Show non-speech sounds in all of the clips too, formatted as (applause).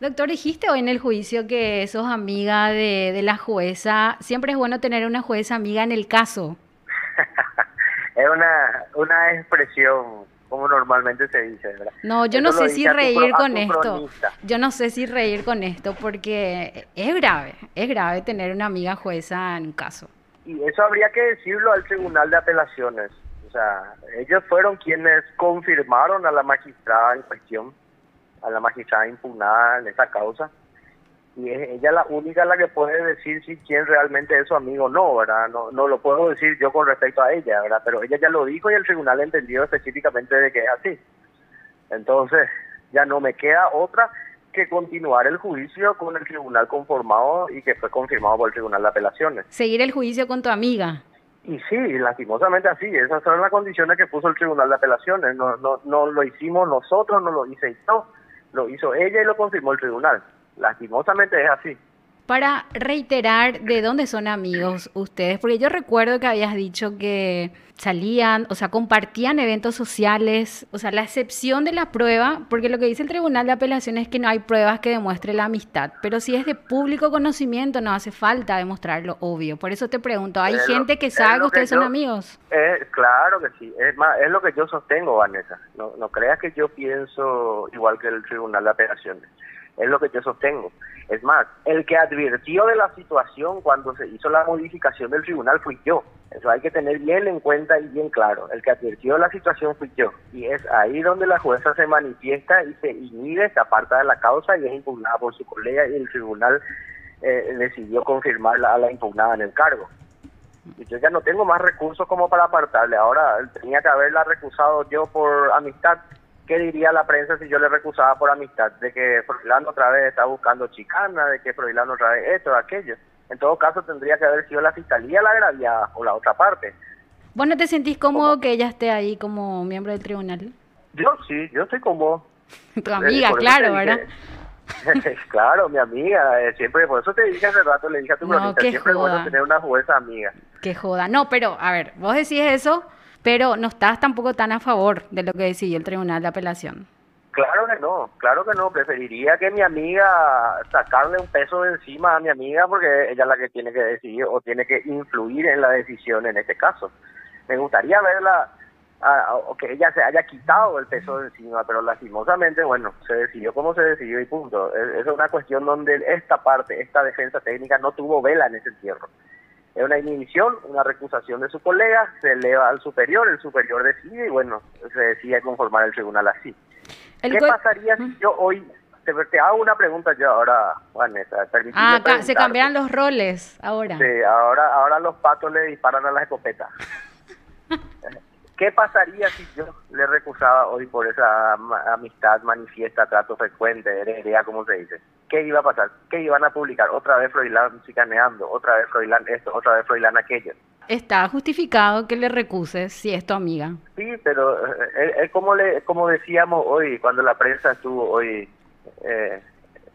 Doctor, dijiste hoy en el juicio que sos amiga de, de la jueza. Siempre es bueno tener una jueza amiga en el caso. (laughs) es una, una expresión como normalmente se dice, ¿verdad? No, yo no sé si reír con esto. Yo no sé si reír con esto porque es grave, es grave tener una amiga jueza en un caso. Y eso habría que decirlo al Tribunal de Apelaciones. O sea, ellos fueron quienes confirmaron a la magistrada en cuestión, a la magistrada impugnada en esta causa, y es ella la única la que puede decir si quién realmente es su amigo o no, ¿verdad? No, no lo puedo decir yo con respecto a ella, ¿verdad? Pero ella ya lo dijo y el tribunal entendió específicamente de que es así. Entonces, ya no me queda otra que continuar el juicio con el tribunal conformado y que fue confirmado por el tribunal de apelaciones. Seguir el juicio con tu amiga. Y sí, lastimosamente así, esas son las condiciones que puso el tribunal de apelaciones. No, no, no lo hicimos nosotros, no lo hice yo, lo hizo ella y lo confirmó el tribunal lastimosamente es así. Para reiterar, ¿de dónde son amigos ustedes? Porque yo recuerdo que habías dicho que salían, o sea, compartían eventos sociales, o sea, la excepción de la prueba, porque lo que dice el Tribunal de Apelación es que no hay pruebas que demuestren la amistad, pero si es de público conocimiento no hace falta demostrarlo, obvio. Por eso te pregunto, ¿hay gente que sabe que ustedes son amigos? Eh, claro que sí, es, más, es lo que yo sostengo, Vanessa. No, no creas que yo pienso igual que el Tribunal de Apelaciones es lo que yo sostengo. Es más, el que advirtió de la situación cuando se hizo la modificación del tribunal fui yo. Eso hay que tener bien en cuenta y bien claro. El que advirtió de la situación fui yo. Y es ahí donde la jueza se manifiesta y se inhibe, se aparta de la causa y es impugnada por su colega y el tribunal eh, decidió confirmarla a la impugnada en el cargo. Y yo ya no tengo más recursos como para apartarle. Ahora tenía que haberla recusado yo por amistad ¿qué diría la prensa si yo le recusaba por amistad? De que Froilán otra vez está buscando chicana, de que Froilán otra vez esto, aquello. En todo caso tendría que haber sido la fiscalía la agraviada o la otra parte. ¿Vos no te sentís cómodo que ella esté ahí como miembro del tribunal? Yo sí, yo estoy cómodo. (laughs) tu amiga, claro, ¿verdad? (laughs) claro, mi amiga, eh, siempre, por eso te dije hace rato, le dije a tu no, siempre es bueno tener una jueza amiga. Que joda, no, pero a ver, vos decís eso, pero no estás tampoco tan a favor de lo que decidió el Tribunal de Apelación. Claro que no, claro que no. Preferiría que mi amiga sacarle un peso de encima a mi amiga porque ella es la que tiene que decidir o tiene que influir en la decisión en este caso. Me gustaría verla o que ella se haya quitado el peso de encima, pero lastimosamente, bueno, se decidió como se decidió y punto. Es, es una cuestión donde esta parte, esta defensa técnica no tuvo vela en ese entierro es una inhibición, una recusación de su colega, se eleva al superior, el superior decide y bueno, se decide conformar el tribunal así. ¿Qué pasaría si yo hoy, te, hago una pregunta yo ahora, Vanessa, Ah, se cambian los roles ahora. Sí, ahora, ahora los patos le disparan a las escopetas. (laughs) ¿Qué pasaría si yo le recusaba hoy por esa amistad manifiesta, trato frecuente, heredia, como se dice? ¿Qué iba a pasar? ¿Qué iban a publicar? Otra vez Froilán chicaneando, otra vez Froilán esto, otra vez Froilán aquello. Está justificado que le recuses si es tu amiga. Sí, pero eh, es, como, le, como decíamos hoy, cuando la prensa estuvo hoy eh,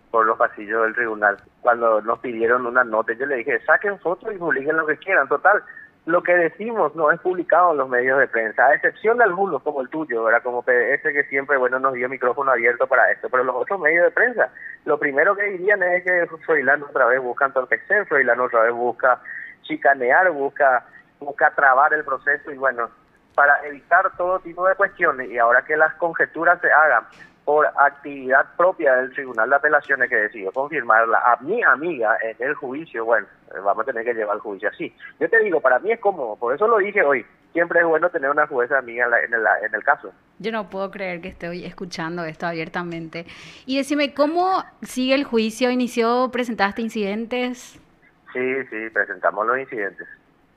por los pasillos del tribunal, cuando nos pidieron una nota, yo le dije, saquen fotos y publiquen lo que quieran. Total, lo que decimos no es publicado en los medios de prensa, a excepción de algunos como el tuyo, ¿verdad? Como PDS que siempre, bueno, nos dio micrófono abierto para esto, pero los otros medios de prensa, lo primero que dirían es que Froilán otra vez busca entorpecer, Froilán otra vez busca chicanear, busca, busca trabar el proceso y bueno, para evitar todo tipo de cuestiones y ahora que las conjeturas se hagan por actividad propia del Tribunal de Apelaciones que decidió confirmarla a mi amiga en el juicio, bueno, vamos a tener que llevar el juicio así. Yo te digo, para mí es cómodo, por eso lo dije hoy. Siempre es bueno tener una jueza amiga en el, en el caso. Yo no puedo creer que estoy escuchando esto abiertamente. Y decime, ¿cómo sigue el juicio? ¿Inició, presentaste incidentes? Sí, sí, presentamos los incidentes.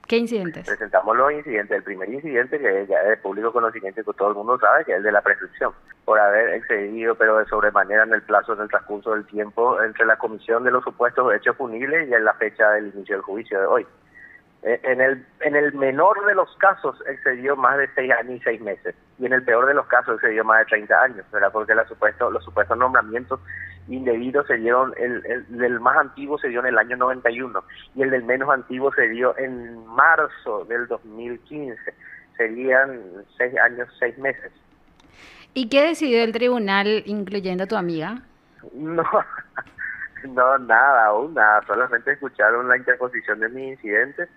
¿Qué incidentes? Presentamos los incidentes. El primer incidente, que ya es de público conocimiento que todo el mundo sabe, que es el de la prescripción, por haber excedido, pero de sobremanera en el plazo, en el transcurso del tiempo, entre la comisión de los supuestos hechos punibles y en la fecha del inicio del juicio de hoy. Eh, en el, en el menor de los casos excedió más de seis años y seis meses, y en el peor de los casos excedió más de 30 años, ¿verdad? Porque la supuesto, los supuestos nombramientos indebido se dieron, el, el, del más antiguo se dio en el año 91 y el del menos antiguo se dio en marzo del 2015. Serían seis años, seis meses. ¿Y qué decidió el tribunal, incluyendo a tu amiga? No, (laughs) no, nada, aún nada. Solamente escucharon la interposición de mi incidente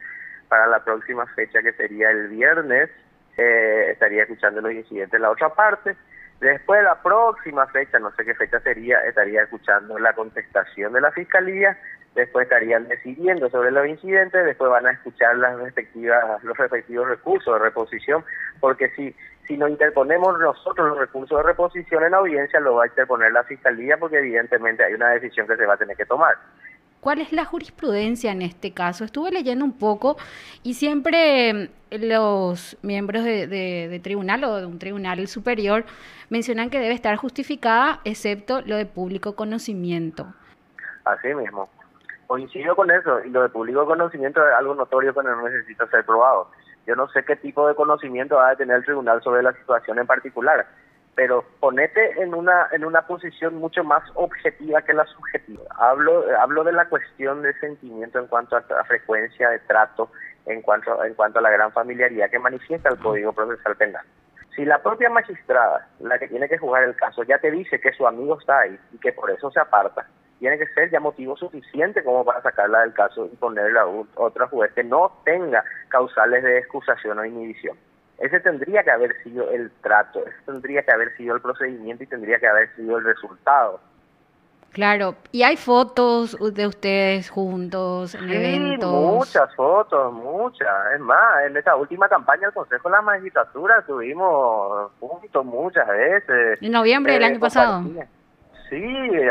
para la próxima fecha que sería el viernes. Eh, estaría escuchando los incidentes de la otra parte. Después de la próxima fecha, no sé qué fecha sería, estaría escuchando la contestación de la fiscalía después estarían decidiendo sobre los incidentes, después van a escuchar las respectivas, los respectivos recursos de reposición, porque si, si nos interponemos nosotros los recursos de reposición en la audiencia, lo va a interponer la Fiscalía, porque evidentemente hay una decisión que se va a tener que tomar. ¿Cuál es la jurisprudencia en este caso? Estuve leyendo un poco y siempre los miembros de, de, tribunal o de un tribunal superior mencionan que debe estar justificada, excepto lo de público conocimiento. Así mismo coincido con eso y lo de público conocimiento es algo notorio que no necesita ser probado. Yo no sé qué tipo de conocimiento va a tener el tribunal sobre la situación en particular, pero ponete en una en una posición mucho más objetiva que la subjetiva. Hablo hablo de la cuestión de sentimiento en cuanto a, la frecuencia de trato, en cuanto en cuanto a la gran familiaridad que manifiesta el Código Procesal Penal. Si la propia magistrada, la que tiene que jugar el caso, ya te dice que su amigo está ahí y que por eso se aparta, tiene que ser ya motivo suficiente como para sacarla del caso y ponerla a otra juez que no tenga causales de excusación o inhibición. Ese tendría que haber sido el trato, ese tendría que haber sido el procedimiento y tendría que haber sido el resultado. Claro, y hay fotos de ustedes juntos en eventos. Muchas fotos, muchas. Es más, en esta última campaña del Consejo de la Magistratura tuvimos juntos muchas veces. En noviembre del eh, año pasado. Sí,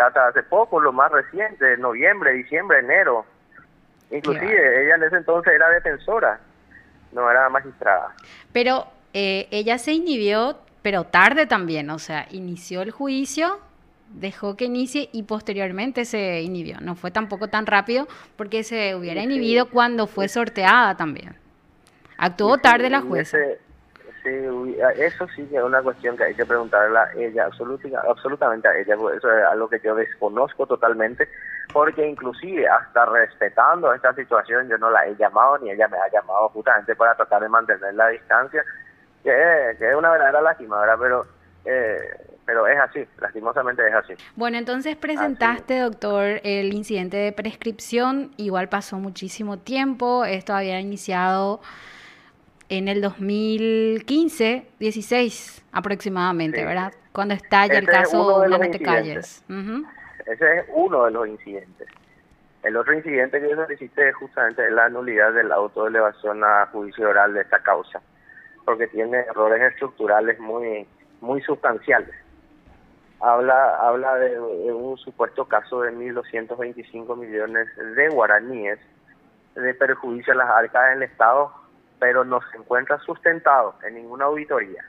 hasta hace poco, lo más reciente, noviembre, diciembre, enero. Inclusive ella en ese entonces era defensora, no era magistrada. Pero eh, ella se inhibió, pero tarde también, o sea, inició el juicio, dejó que inicie y posteriormente se inhibió. No fue tampoco tan rápido porque se hubiera inhibido cuando fue sorteada también. Actuó tarde la jueza eso sí que es una cuestión que hay que preguntarle a ella, absolutamente a ella, eso es algo que yo desconozco totalmente, porque inclusive hasta respetando esta situación yo no la he llamado ni ella me ha llamado justamente para tratar de mantener la distancia, que, es una verdadera lástima, ¿verdad? Pero... Eh, pero es así, lastimosamente es así. Bueno, entonces presentaste, doctor, el incidente de prescripción, igual pasó muchísimo tiempo, esto había iniciado en el 2015, 16 aproximadamente, ¿verdad? Cuando estalla el caso de las Calles. Ese es uno de los incidentes. El otro incidente que yo solicité es justamente la nulidad del auto de elevación a juicio oral de esta causa, porque tiene errores estructurales muy muy sustanciales. Habla habla de, un supuesto caso de 1.225 millones de guaraníes de perjuicio a las arcas del Estado pero no se encuentra sustentado en ninguna auditoría,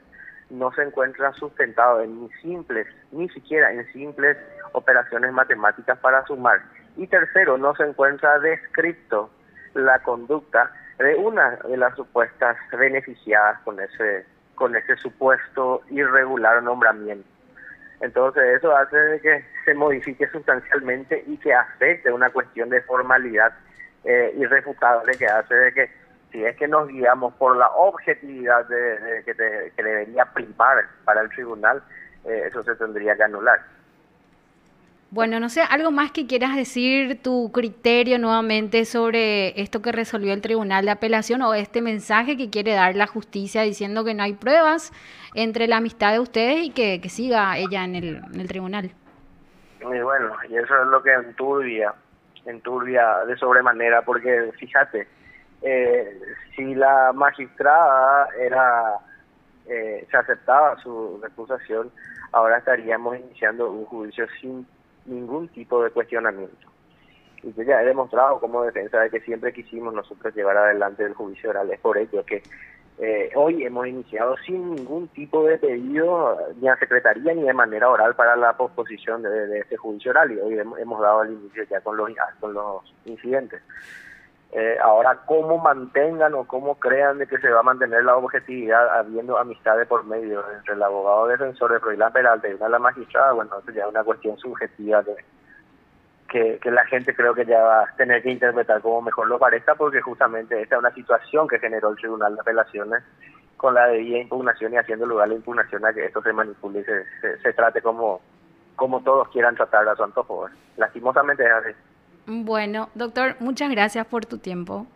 no se encuentra sustentado en ni simples, ni siquiera en simples operaciones matemáticas para sumar. Y tercero, no se encuentra descrito la conducta de una de las supuestas beneficiadas con ese con ese supuesto irregular nombramiento. Entonces eso hace que se modifique sustancialmente y que afecte una cuestión de formalidad eh, irrefutable que hace de que si es que nos guiamos por la objetividad de, que, debería primar para el tribunal, eh, eso se tendría que anular. Bueno, no sé, algo más que quieras decir, tu criterio nuevamente sobre esto que resolvió el Tribunal de Apelación o este mensaje que quiere dar la justicia diciendo que no hay pruebas entre la amistad de ustedes y que, siga ella en el, en el tribunal. Y bueno, y eso es lo que enturbia, enturbia de sobremanera, porque fíjate, eh, si la magistrada era eh, se aceptaba su recusación, ahora estaríamos iniciando un juicio sin ningún tipo de cuestionamiento. Y yo ya he demostrado como defensa de que siempre quisimos nosotros llevar adelante el juicio oral. Es por ello que eh, hoy hemos iniciado sin ningún tipo de pedido ni a Secretaría ni de manera oral para la posposición de, este juicio oral y hoy hemos, dado el inicio ya con los, con los incidentes. Eh, ahora, cómo mantengan o cómo crean de que se va a mantener la objetividad habiendo amistades por medio entre el abogado defensor de Froilán Peralta y una la magistrada, bueno, eso ya es una cuestión subjetiva de, que, la gente creo que ya va a tener que interpretar como mejor lo parezca, porque justamente esta es una situación que generó el Tribunal de Apelaciones con la debida impugnación y haciendo lugar la impugnación a que esto se manipule y se, se, trate como como todos quieran tratar a su antojo. Lastimosamente es así. Bueno, doctor, muchas gracias por tu tiempo.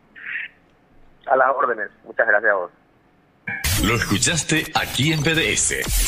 A las órdenes. Muchas gracias a vos. Lo escuchaste aquí en PDS.